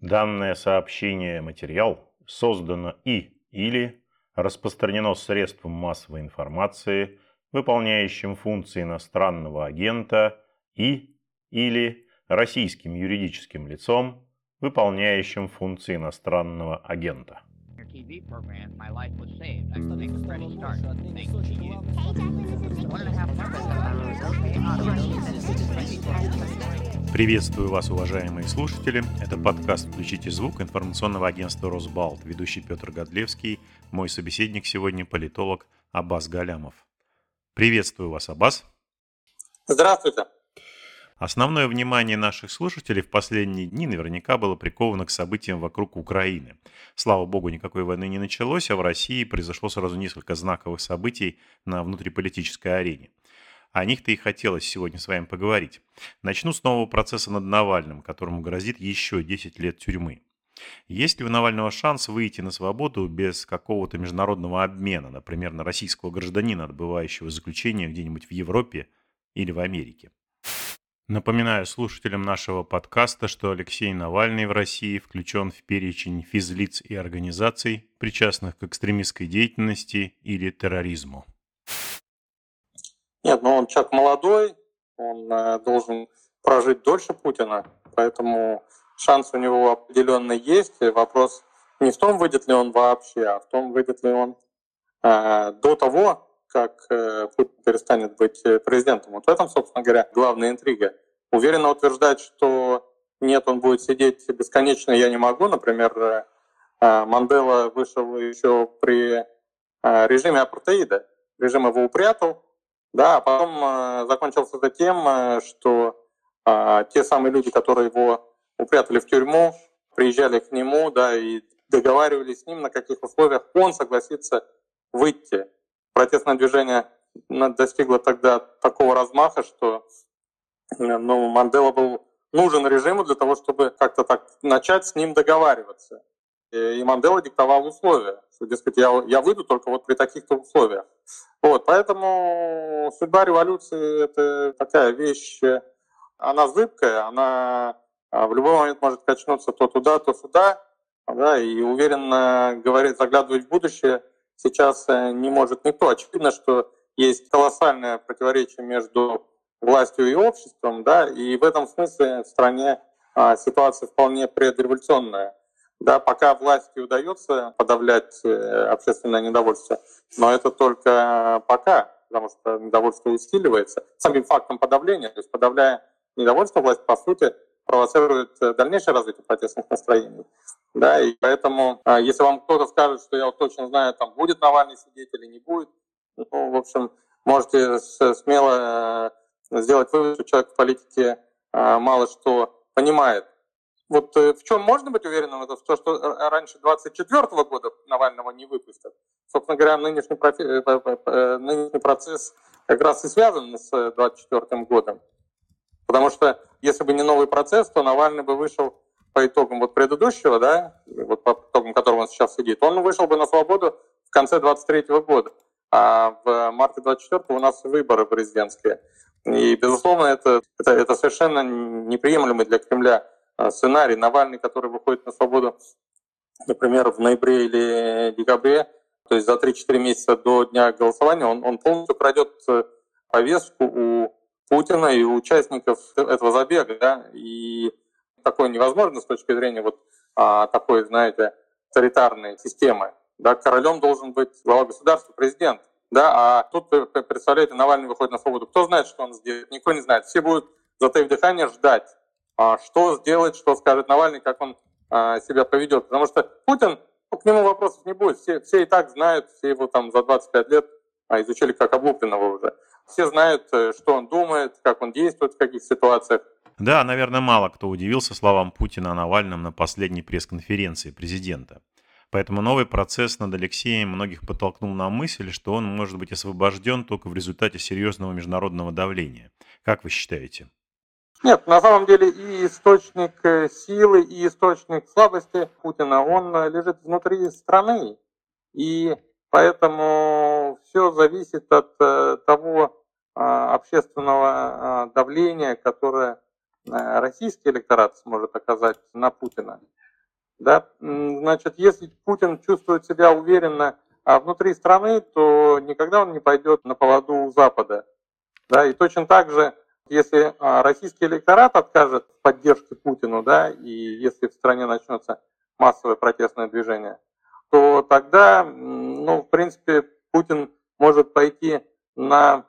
Данное сообщение материал создано и или распространено средством массовой информации, выполняющим функции иностранного агента и или российским юридическим лицом, выполняющим функции иностранного агента. TV program, my life was saved. I make a fresh start. Thanks to you. One and a half Приветствую вас, уважаемые слушатели. Это подкаст «Включите звук» информационного агентства «Росбалт». Ведущий Петр Годлевский. Мой собеседник сегодня политолог Аббас Галямов. Приветствую вас, Аббас. Здравствуйте. Основное внимание наших слушателей в последние дни наверняка было приковано к событиям вокруг Украины. Слава богу, никакой войны не началось, а в России произошло сразу несколько знаковых событий на внутриполитической арене. О них-то и хотелось сегодня с вами поговорить. Начну с нового процесса над Навальным, которому грозит еще 10 лет тюрьмы. Есть ли у Навального шанс выйти на свободу без какого-то международного обмена, например, на российского гражданина, отбывающего заключение где-нибудь в Европе или в Америке? Напоминаю слушателям нашего подкаста, что Алексей Навальный в России включен в перечень физлиц и организаций, причастных к экстремистской деятельности или терроризму. Нет, но ну он человек молодой, он э, должен прожить дольше Путина, поэтому шанс у него определенно есть. Вопрос не в том, выйдет ли он вообще, а в том, выйдет ли он э, до того, как э, Путин перестанет быть э, президентом. Вот в этом, собственно говоря, главная интрига. Уверенно утверждать, что нет, он будет сидеть бесконечно, я не могу. Например, э, Мандела вышел еще при режиме апартеида. Режим его упрятал, да, а потом закончился это тем, что те самые люди, которые его упрятали в тюрьму, приезжали к нему, да, и договаривались с ним, на каких условиях он согласится выйти протестное движение достигло тогда такого размаха, что ну, Мандела был нужен режиму для того, чтобы как-то так начать с ним договариваться. И Мандела диктовал условия, дескать, я, я выйду только вот при таких-то условиях. Вот, поэтому судьба революции – это такая вещь, она зыбкая, она а, в любой момент может качнуться то туда, то сюда, да, и уверенно говорить, заглядывать в будущее – сейчас э, не может никто. Очевидно, что есть колоссальное противоречие между властью и обществом, да, и в этом смысле в стране а, ситуация вполне предреволюционная. Да, пока власти удается подавлять э, общественное недовольство, но это только пока, потому что недовольство усиливается самим фактом подавления, то есть подавляя недовольство, власть, по сути, провоцирует э, дальнейшее развитие протестных настроений. Да, и поэтому, а, если вам кто-то скажет, что я вот точно знаю, там будет Навальный сидеть или не будет, ну, в общем, можете смело э, сделать вывод, что человек в политике а, мало что понимает. Вот э, в чем можно быть уверенным, это в том, что раньше 24 года Навального не выпустят. Собственно говоря, нынешний, профи... нынешний процесс как раз и связан с 24 годом. Потому что если бы не новый процесс, то Навальный бы вышел по итогам вот предыдущего, да, вот по итогам которого он сейчас сидит, он вышел бы на свободу в конце 23 года. А в марте 24 у нас выборы президентские. И, безусловно, это, это, это совершенно неприемлемый для Кремля сценарий. Навальный, который выходит на свободу, например, в ноябре или декабре, то есть за 3-4 месяца до дня голосования, он, он полностью крадет э, повестку у Путина и участников этого забега, да, и такое невозможно с точки зрения вот а, такой, знаете, авторитарной системы. Да, королем должен быть глава государства, президент. Да, а тут, э, представляете, Навальный выходит на свободу. Кто знает, что он сделает? Никто не знает. Все будут, затаив дыхание, ждать, что сделать, что скажет Навальный, как он а, себя поведет. Потому что Путин, ну, к нему вопросов не будет. Все, все и так знают, все его там за 25 лет а, изучили как облупленного уже. Все знают, э, что он думает, как он действует в каких ситуациях. Да, наверное, мало кто удивился словам Путина о Навальном на последней пресс-конференции президента. Поэтому новый процесс над Алексеем многих подтолкнул на мысль, что он может быть освобожден только в результате серьезного международного давления. Как вы считаете? Нет, на самом деле и источник э, силы, и источник слабости Путина, он э, лежит внутри страны. И Поэтому все зависит от э, того а, общественного а, давления, которое российский электорат сможет оказать на Путина. Да? Значит, если Путин чувствует себя уверенно а внутри страны, то никогда он не пойдет на поводу у Запада. Да? И точно так же, если а, российский электорат откажет в поддержке Путину, да, и если в стране начнется массовое протестное движение, то тогда, ну, в принципе, Путин может пойти на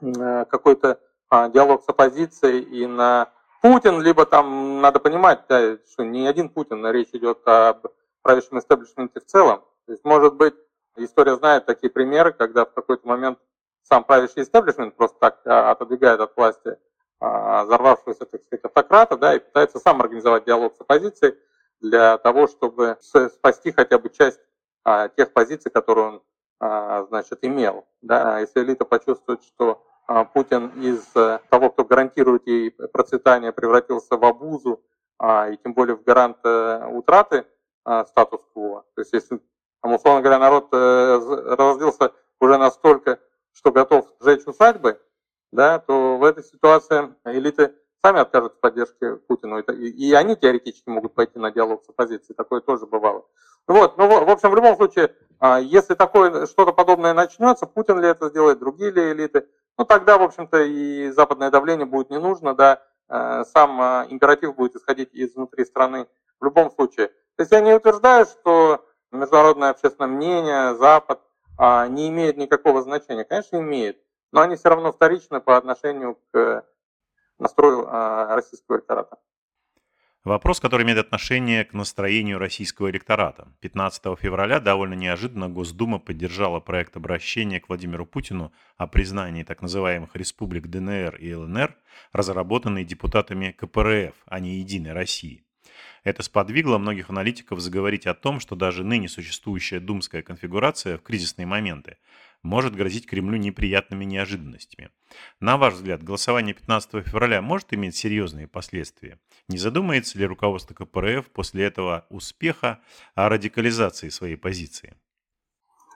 э, какой-то а, диалог с оппозицией и на Путин, либо там надо понимать, да, что не один Путин, речь идет об правящем истеблишменте в целом. То есть, может быть, история знает такие примеры, когда в какой-то момент сам правящий истеблишмент просто так а, отодвигает от власти а, взорвавшегося, так сказать, автократа, да, и пытается сам организовать диалог с оппозицией для того, чтобы спасти хотя бы часть а, тех позиций, которые он, значит, имел. Да. Если элита почувствует, что Путин из э, того, кто гарантирует ей процветание, превратился в обузу, и тем более в гарант э, утраты статус-кво. То есть если условно говоря, народ э, разделился уже настолько, что готов сжечь усадьбы, да, то в этой ситуации элиты сами откажут в поддержке Путину. И, и они теоретически могут пойти на диалог с оппозицией. Такое тоже бывало. Вот, ну, в общем, в любом случае, а, если такое что-то подобное начнется, Путин ли это сделает, другие ли элиты, ну тогда, в общем-то, и западное давление будет не нужно, да, э, сам а, императив будет исходить изнутри страны в любом случае. То есть я не утверждаю, что международное общественное мнение, Запад, а, не имеет никакого значения. Конечно, имеет, но они все равно вторичны по отношению к настрою а, российского электората. Вопрос, который имеет отношение к настроению российского электората. 15 февраля довольно неожиданно Госдума поддержала проект обращения к Владимиру Путину о признании так называемых республик ДНР и ЛНР, разработанный депутатами КПРФ, а не Единой России. Это сподвигло многих аналитиков заговорить о том, что даже ныне существующая думская конфигурация в кризисные моменты может грозить Кремлю неприятными неожиданностями. На ваш взгляд, голосование 15 февраля может иметь серьезные последствия? Не задумается ли руководство КПРФ после этого успеха о радикализации своей позиции?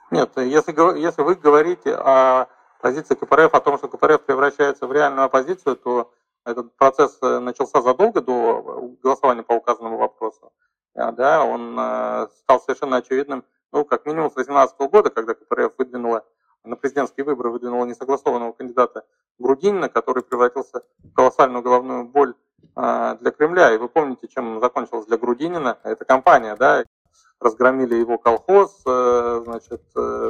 Нет, если, если вы говорите о позиции КПРФ, о том, что КПРФ превращается в реальную оппозицию, то этот процесс э, начался задолго до голосования по указанному вопросу. А, да, он э, стал совершенно очевидным, ну, как минимум с 2018 года, когда КПРФ выдвинула на президентские выборы выдвинула несогласованного кандидата Грудинина, который превратился в колоссальную головную боль а, для Кремля. И вы помните, чем закончилась для Грудинина эта кампания, да? Разгромили его колхоз, э, значит,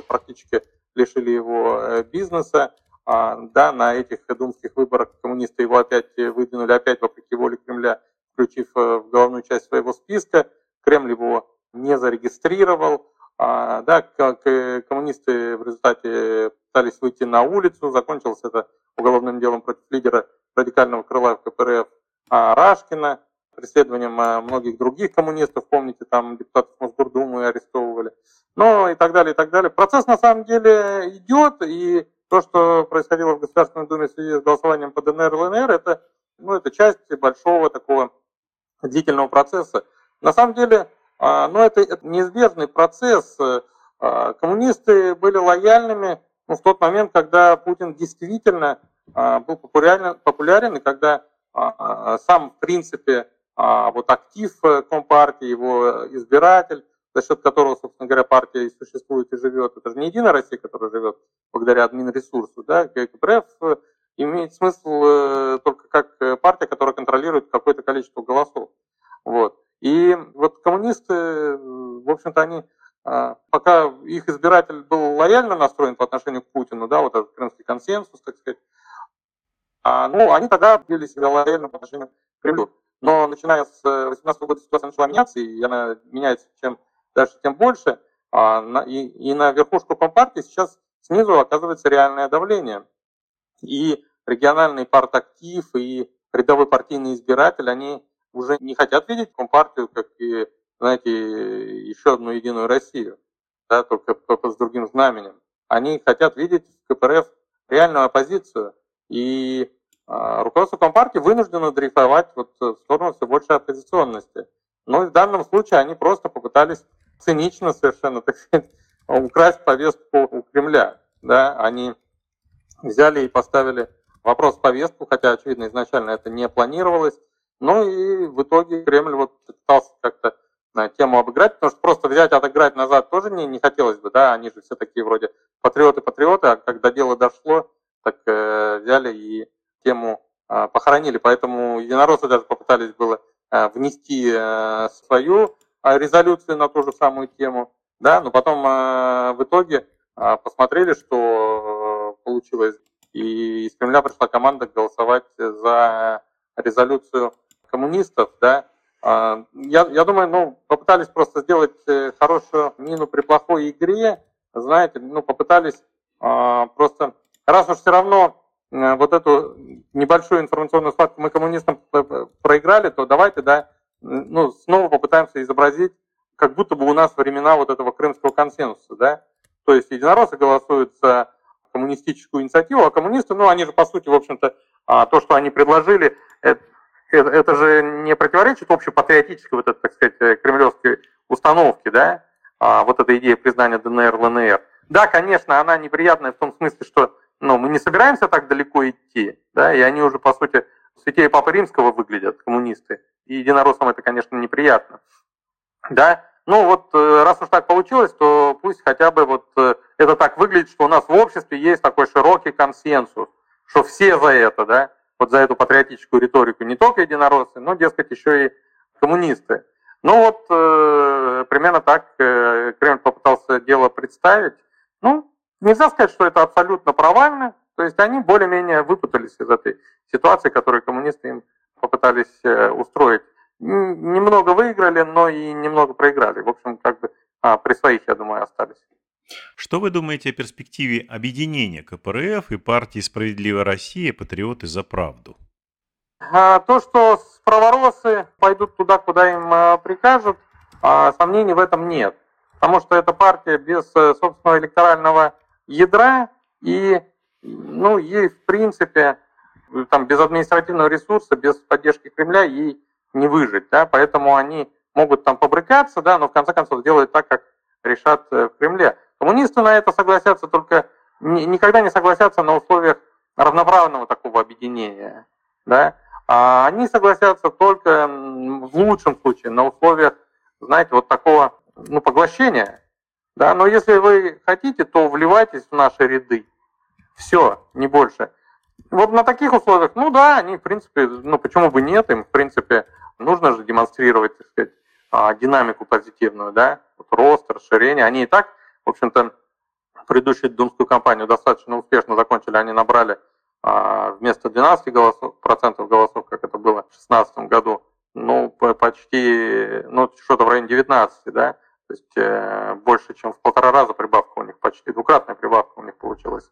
практически лишили его бизнеса, да, на этих думских выборах коммунисты его опять выдвинули, опять вопреки воле Кремля, включив э, в головную часть своего списка. Кремль его не зарегистрировал. А, да, коммунисты в результате пытались выйти на улицу. Закончилось это уголовным делом против лидера радикального крыла КПРФ а, Рашкина, преследованием многих других коммунистов. Помните, там депутатов Мосгордумы арестовывали. Ну и так далее, и так далее. Процесс на самом деле идет, и то, что происходило в Государственной Думе в связи с голосованием по ДНР и ЛНР, это, ну, это часть большого такого длительного процесса. На самом деле, а, ну, это, это неизбежный процесс. А, коммунисты были лояльными ну, в тот момент, когда Путин действительно а, был популярен, популярен и когда сам, в принципе, вот актив Компартии, его избиратель, за счет которого, собственно говоря, партия и существует и живет. Это же не Единая Россия, которая живет благодаря админресурсу. Да? КПРФ э, имеет смысл э, только как э, партия, которая контролирует какое-то количество голосов. Вот. И вот коммунисты, в общем-то, они пока их избиратель был лояльно настроен по отношению к Путину, да, вот этот крымский консенсус, так сказать, а, ну, они тогда вели себя лояльно по отношению к Кремлю. Но начиная с 2018 года ситуация начала меняться, и она меняется чем дальше тем больше. А и, на верхушку Компартии сейчас снизу оказывается реальное давление. И региональный партактив, и рядовой партийный избиратель, они уже не хотят видеть Компартию как и, знаете, еще одну единую Россию, да, только, только с другим знаменем. Они хотят видеть в КПРФ реальную оппозицию. И а, руководство Компартии вынуждено дрейфовать вот в сторону все большей оппозиционности. Но в данном случае они просто попытались цинично совершенно, так сказать, украсть повестку у Кремля. Да? Они взяли и поставили вопрос в повестку, хотя, очевидно, изначально это не планировалось. Ну и в итоге Кремль вот пытался как-то тему обыграть, потому что просто взять, отыграть назад тоже не, не хотелось бы, да, они же все такие вроде патриоты-патриоты, а когда дело дошло, так э, взяли и тему э, похоронили. Поэтому единороссы даже попытались было э, внести э, свою резолюцию на ту же самую тему, да, но потом э, в итоге э, посмотрели, что э, получилось, и из Кремля пришла команда голосовать за резолюцию коммунистов, да, я, я думаю, ну, попытались просто сделать хорошую мину при плохой игре, знаете, ну, попытались просто, раз уж все равно вот эту небольшую информационную схватку мы коммунистам проиграли, то давайте, да, ну, снова попытаемся изобразить, как будто бы у нас времена вот этого крымского консенсуса, да, то есть единороссы голосуют за коммунистическую инициативу, а коммунисты, ну, они же, по сути, в общем-то, а, то, что они предложили, это, это, это же не противоречит общепатриотической, вот этой, так сказать, э, кремлевской установке, да, а, вот эта идея признания ДНР, ЛНР. Да, конечно, она неприятная в том смысле, что ну, мы не собираемся так далеко идти, да, и они уже, по сути, святее Папы Римского выглядят, коммунисты, и единороссам это, конечно, неприятно, да, ну вот, э, раз уж так получилось, то пусть хотя бы вот э, это так выглядит, что у нас в обществе есть такой широкий консенсус, что все за это, да, вот за эту патриотическую риторику не только единороссы, но, дескать, еще и коммунисты. Ну вот, э, примерно так Кремль попытался дело представить. Ну, нельзя сказать, что это абсолютно провально. То есть они более-менее выпутались из этой ситуации, которую коммунисты им попытались э, устроить. Немного выиграли, но и немного проиграли. В общем, как бы а, при своих, я думаю, остались. Что вы думаете о перспективе объединения КПРФ и партии «Справедливая Россия. Патриоты за правду»? А, то, что праворосы пойдут туда, куда им а, прикажут, а, сомнений в этом нет. Потому что эта партия без э, собственного электорального ядра и, ну, ей, в принципе, там, без административного ресурса, без поддержки Кремля ей не выжить. Да? Поэтому они могут там побрыкаться, да, но в конце концов делают так, как решат э, в Кремле. Коммунисты на это согласятся только, никогда не согласятся на условиях равноправного такого объединения. Да? А они согласятся только в лучшем случае на условиях, знаете, вот такого ну, поглощения. Да? Но если вы хотите, то вливайтесь в наши ряды. Все, не больше. Вот на таких условиях, ну да, они, в принципе, ну почему бы нет, им, в принципе, нужно же демонстрировать, так сказать, а, динамику позитивную, да, вот рост, расширение. Они и так в общем-то, предыдущую думскую кампанию достаточно успешно закончили. Они набрали а, вместо 12 голосов, процентов голосов, как это было в 2016 году, ну, почти, ну, что-то в районе 19, да, то есть э, больше, чем в полтора раза прибавка у них, почти двукратная прибавка у них получилась.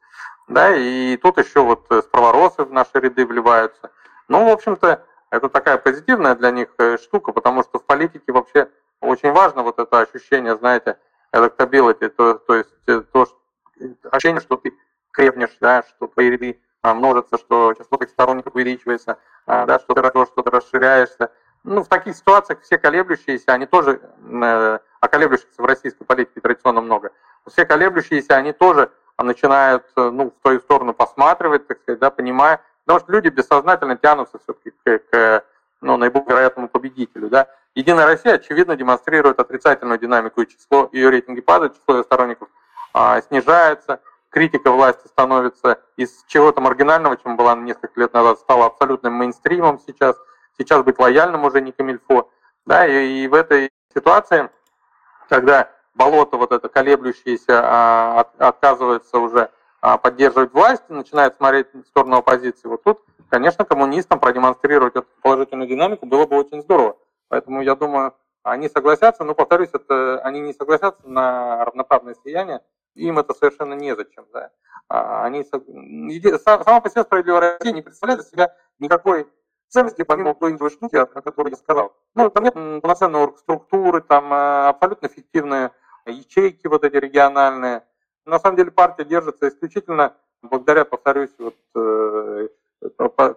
Да, и тут еще вот справоросы в наши ряды вливаются. Ну, в общем-то, это такая позитивная для них э, штука, потому что в политике вообще очень важно вот это ощущение, знаете, electability, то, то есть э, то что, ощущение, что ты крепнешь, да, что твои ряды а, множатся, что число твоих сторонников увеличивается, а, да, что ты растешь, что ты расширяешься. Ну, в таких ситуациях все колеблющиеся, они тоже, э, а колеблющихся в российской политике традиционно много, все колеблющиеся, они тоже начинают, э, ну, в твою сторону посматривать, так сказать, да, понимая, потому что люди бессознательно тянутся все-таки к, к ну, наиболее вероятному победителю, да. Единая Россия, очевидно, демонстрирует отрицательную динамику, и число ее рейтинги падают, число ее сторонников а, снижается, критика власти становится из чего-то маргинального, чем была несколько лет назад, стала абсолютным мейнстримом сейчас. Сейчас быть лояльным уже не камильфо. Да, и, и в этой ситуации, когда болото вот это колеблющееся а, от, отказывается уже а, поддерживать власть, начинает смотреть в сторону оппозиции, вот тут, конечно, коммунистам продемонстрировать эту положительную динамику было бы очень здорово. Поэтому я думаю, они согласятся, но, повторюсь, это, они не согласятся на равноправное слияние, им это совершенно незачем. Да. А они, сама по себе справедливая Россия не представляет из себя никакой ценности, помимо той штуки, о которой я сказал. Ну, там нет полноценной структуры, там э, абсолютно фиктивные ячейки вот эти региональные. На самом деле партия держится исключительно благодаря, повторюсь, вот э,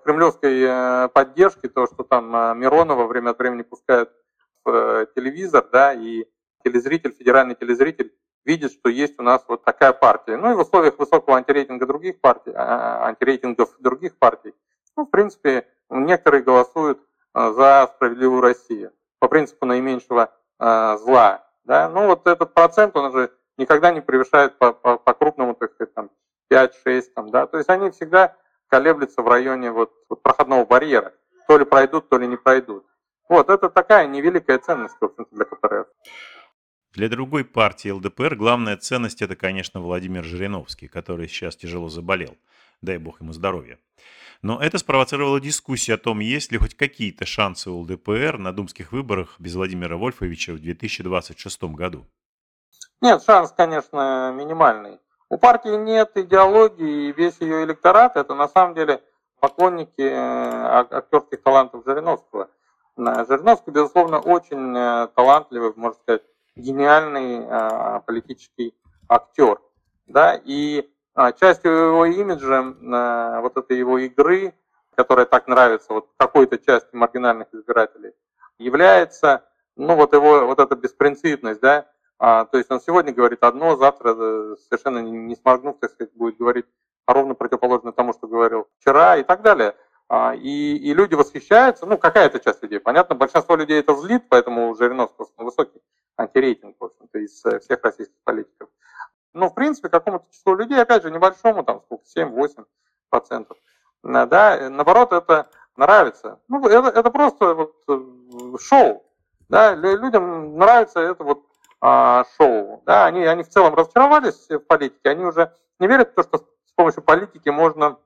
кремлевской э, поддержки, то, что там э, Миронова время от времени пускают в телевизор, да, и телезритель, федеральный телезритель видит, что есть у нас вот такая партия. Ну и в условиях высокого антирейтинга других партий, а, антирейтингов других партий, ну, в принципе, некоторые голосуют за справедливую Россию по принципу наименьшего зла. Да? Ну вот этот процент, он же никогда не превышает по, по, по крупному, так сказать, там, 5-6, там, да, то есть они всегда колеблются в районе вот, вот проходного барьера. То ли пройдут, то ли не пройдут. Вот, это такая невеликая ценность, в общем для КПРФ. Для другой партии ЛДПР главная ценность это, конечно, Владимир Жириновский, который сейчас тяжело заболел. Дай бог ему здоровья. Но это спровоцировало дискуссию о том, есть ли хоть какие-то шансы у ЛДПР на думских выборах без Владимира Вольфовича в 2026 году. Нет, шанс, конечно, минимальный. У партии нет идеологии, и весь ее электорат это на самом деле поклонники э, актерских талантов Жириновского. Жириновский, безусловно, очень э, талантливый, можно сказать, гениальный э, политический актер. Да? И частью его имиджа, вот этой его игры, которая так нравится вот какой-то части маргинальных избирателей, является ну, вот его вот эта беспринципность, да, а, то есть он сегодня говорит одно, завтра э, совершенно не сморгнув, так сказать, будет говорить ровно противоположное тому, что говорил вчера и так далее. А, и, и люди восхищаются, ну, какая-то часть людей. Понятно, большинство людей это злит, поэтому у Жириновского высокий антирейтинг, в общем-то, из э, всех российских политиков. Но, в принципе, какому-то числу людей, опять же, небольшому, там, сколько, 7-8 процентов, э, да, наоборот, это нравится. Ну, это, это просто вот шоу, да, людям нравится это вот а, шоу. Да, они, они в целом разочаровались в политике, они уже не верят в то, что с помощью политики можно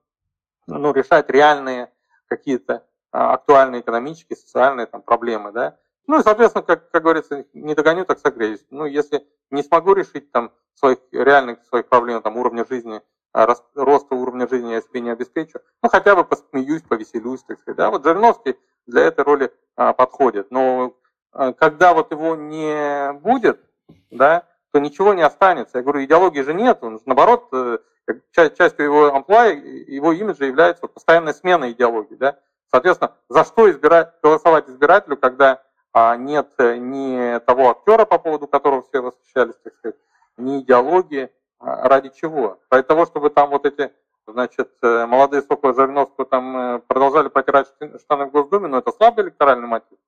ну, решать реальные какие-то а, актуальные экономические, социальные там, проблемы. Да? Ну и, соответственно, как, как говорится, не догоню, так согреюсь. Ну, если не смогу решить там своих реальных своих проблем, там, уровня жизни, а, роста уровня жизни я себе не обеспечу, ну, хотя бы посмеюсь, повеселюсь, так сказать. Да? Вот Жириновский для этой роли а, подходит. Но а, когда вот его не будет, да, то ничего не останется. Я говорю, идеологии же нет, он, наоборот, э, частью его амплуа, его имиджа является постоянная смена идеологии. Да? Соответственно, за что избирать, голосовать избирателю, когда нет э, ни того актера, по поводу которого все восхищались, так сказать, ни идеологии, а ради чего? Ради того, чтобы там вот эти значит, э, молодые соколы Жириновского там продолжали потирать штаны в Госдуме, но это слабый электоральный мотив.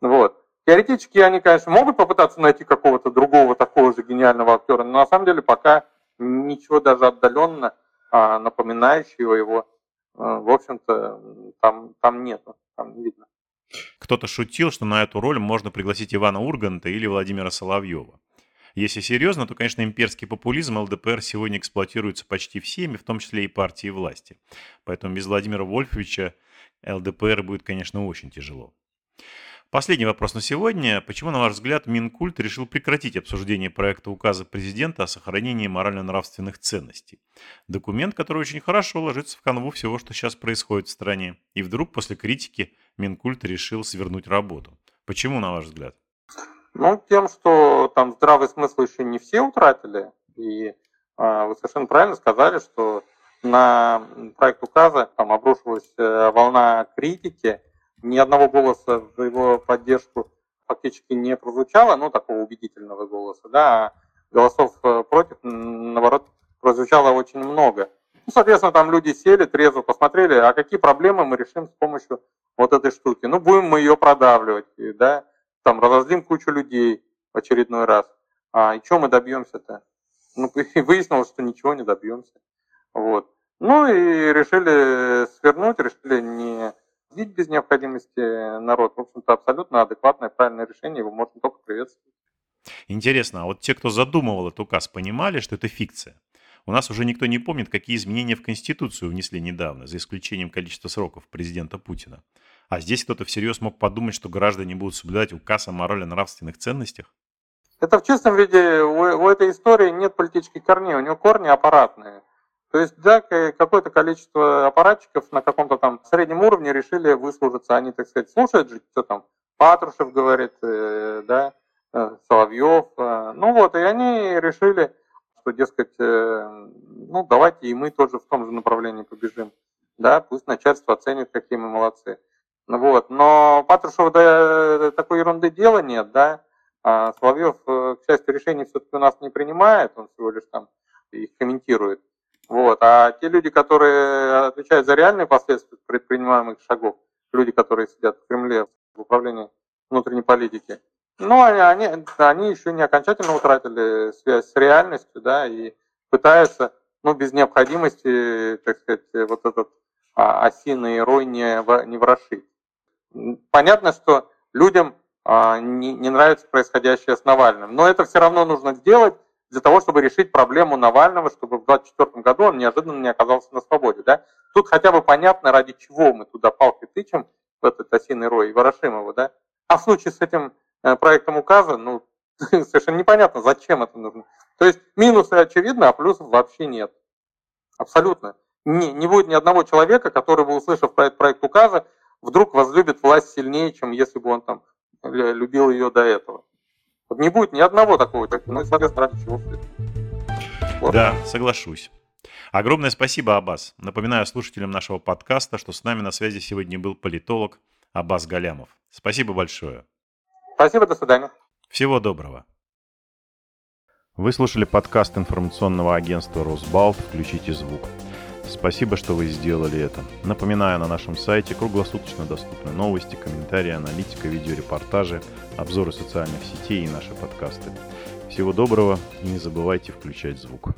Вот. Теоретически они, конечно, могут попытаться найти какого-то другого такого же гениального актера, но на самом деле пока ничего даже отдаленно а, напоминающего его, а, в общем-то, там, там нету, там не видно. Кто-то шутил, что на эту роль можно пригласить Ивана Урганта или Владимира Соловьева. Если серьезно, то, конечно, имперский популизм ЛДПР сегодня эксплуатируется почти всеми, в том числе и партией власти. Поэтому без Владимира Вольфовича ЛДПР будет, конечно, очень тяжело. Последний вопрос на сегодня. Почему, на ваш взгляд, Минкульт решил прекратить обсуждение проекта указа президента о сохранении морально-нравственных ценностей? Документ, который очень хорошо ложится в канву всего, что сейчас происходит в стране. И вдруг после критики Минкульт решил свернуть работу. Почему, на ваш взгляд? Ну, тем, что там здравый смысл еще не все утратили. И э, вы совершенно правильно сказали, что на проект указа там обрушилась э, волна критики, ни одного голоса за его поддержку фактически не прозвучало, ну, такого убедительного голоса, да, а голосов э, против, наоборот, прозвучало очень много. Ну, соответственно, там люди сели, трезво посмотрели, а какие проблемы мы решим с помощью вот этой штуки. Ну, будем мы ее продавливать, да, там, разозлим кучу людей в очередной раз. А и что мы добьемся-то? Ну, и выяснилось, что ничего не добьемся. Вот. Ну, и решили свернуть, решили не Бить без необходимости народ, в общем-то, абсолютно адекватное, правильное решение, его можно только приветствовать. Интересно, а вот те, кто задумывал этот указ, понимали, что это фикция? У нас уже никто не помнит, какие изменения в Конституцию внесли недавно, за исключением количества сроков президента Путина. А здесь кто-то всерьез мог подумать, что граждане будут соблюдать указ о морально-нравственных ценностях? Это в чистом виде у, у этой истории нет политических корней, у него корни аппаратные. То есть, да, какое-то количество аппаратчиков на каком-то там среднем уровне решили выслужиться. Они, так сказать, слушают же, что там Патрушев говорит, э, да, э, Соловьев. Э, ну вот, и они решили, что, дескать, ну давайте и мы тоже в том же направлении побежим. Да, пусть начальство оценит, какие мы молодцы. Ну вот, но Патрушева да, такой ерунды дела нет, да. А Соловьев, к счастью, решений все-таки у нас не принимает, он всего лишь там их комментирует. Вот. А те люди, которые отвечают за реальные последствия предпринимаемых шагов, люди, которые сидят в Кремле в управлении внутренней политики, Ну, они, они еще не окончательно утратили связь с реальностью, да, и пытаются, ну, без необходимости, так сказать, вот этот а, осиный рой не, не ворошить. Понятно, что людям а, не, не нравится происходящее с Навальным, но это все равно нужно сделать для того, чтобы решить проблему Навального, чтобы в 2024 году он неожиданно не оказался на свободе. Да? Тут хотя бы понятно, ради чего мы туда палки тычем, в этот осиный рой, и ворошим его. Да? А в случае с этим проектом указа, ну, совершенно непонятно, зачем это нужно. То есть минусы очевидны, а плюсов вообще нет. Абсолютно. Не, не будет ни одного человека, который бы, услышав про этот проект указа, вдруг возлюбит власть сильнее, чем если бы он там любил ее до этого. Вот не будет ни одного такого, ну и, соответственно, чего вот. Да, соглашусь. Огромное спасибо, Аббас. Напоминаю слушателям нашего подкаста, что с нами на связи сегодня был политолог Аббас Галямов. Спасибо большое. Спасибо, до свидания. Всего доброго. Вы слушали подкаст информационного агентства «Росбалт. Включите звук». Спасибо, что вы сделали это. Напоминаю, на нашем сайте круглосуточно доступны новости, комментарии, аналитика, видеорепортажи, обзоры социальных сетей и наши подкасты. Всего доброго и не забывайте включать звук.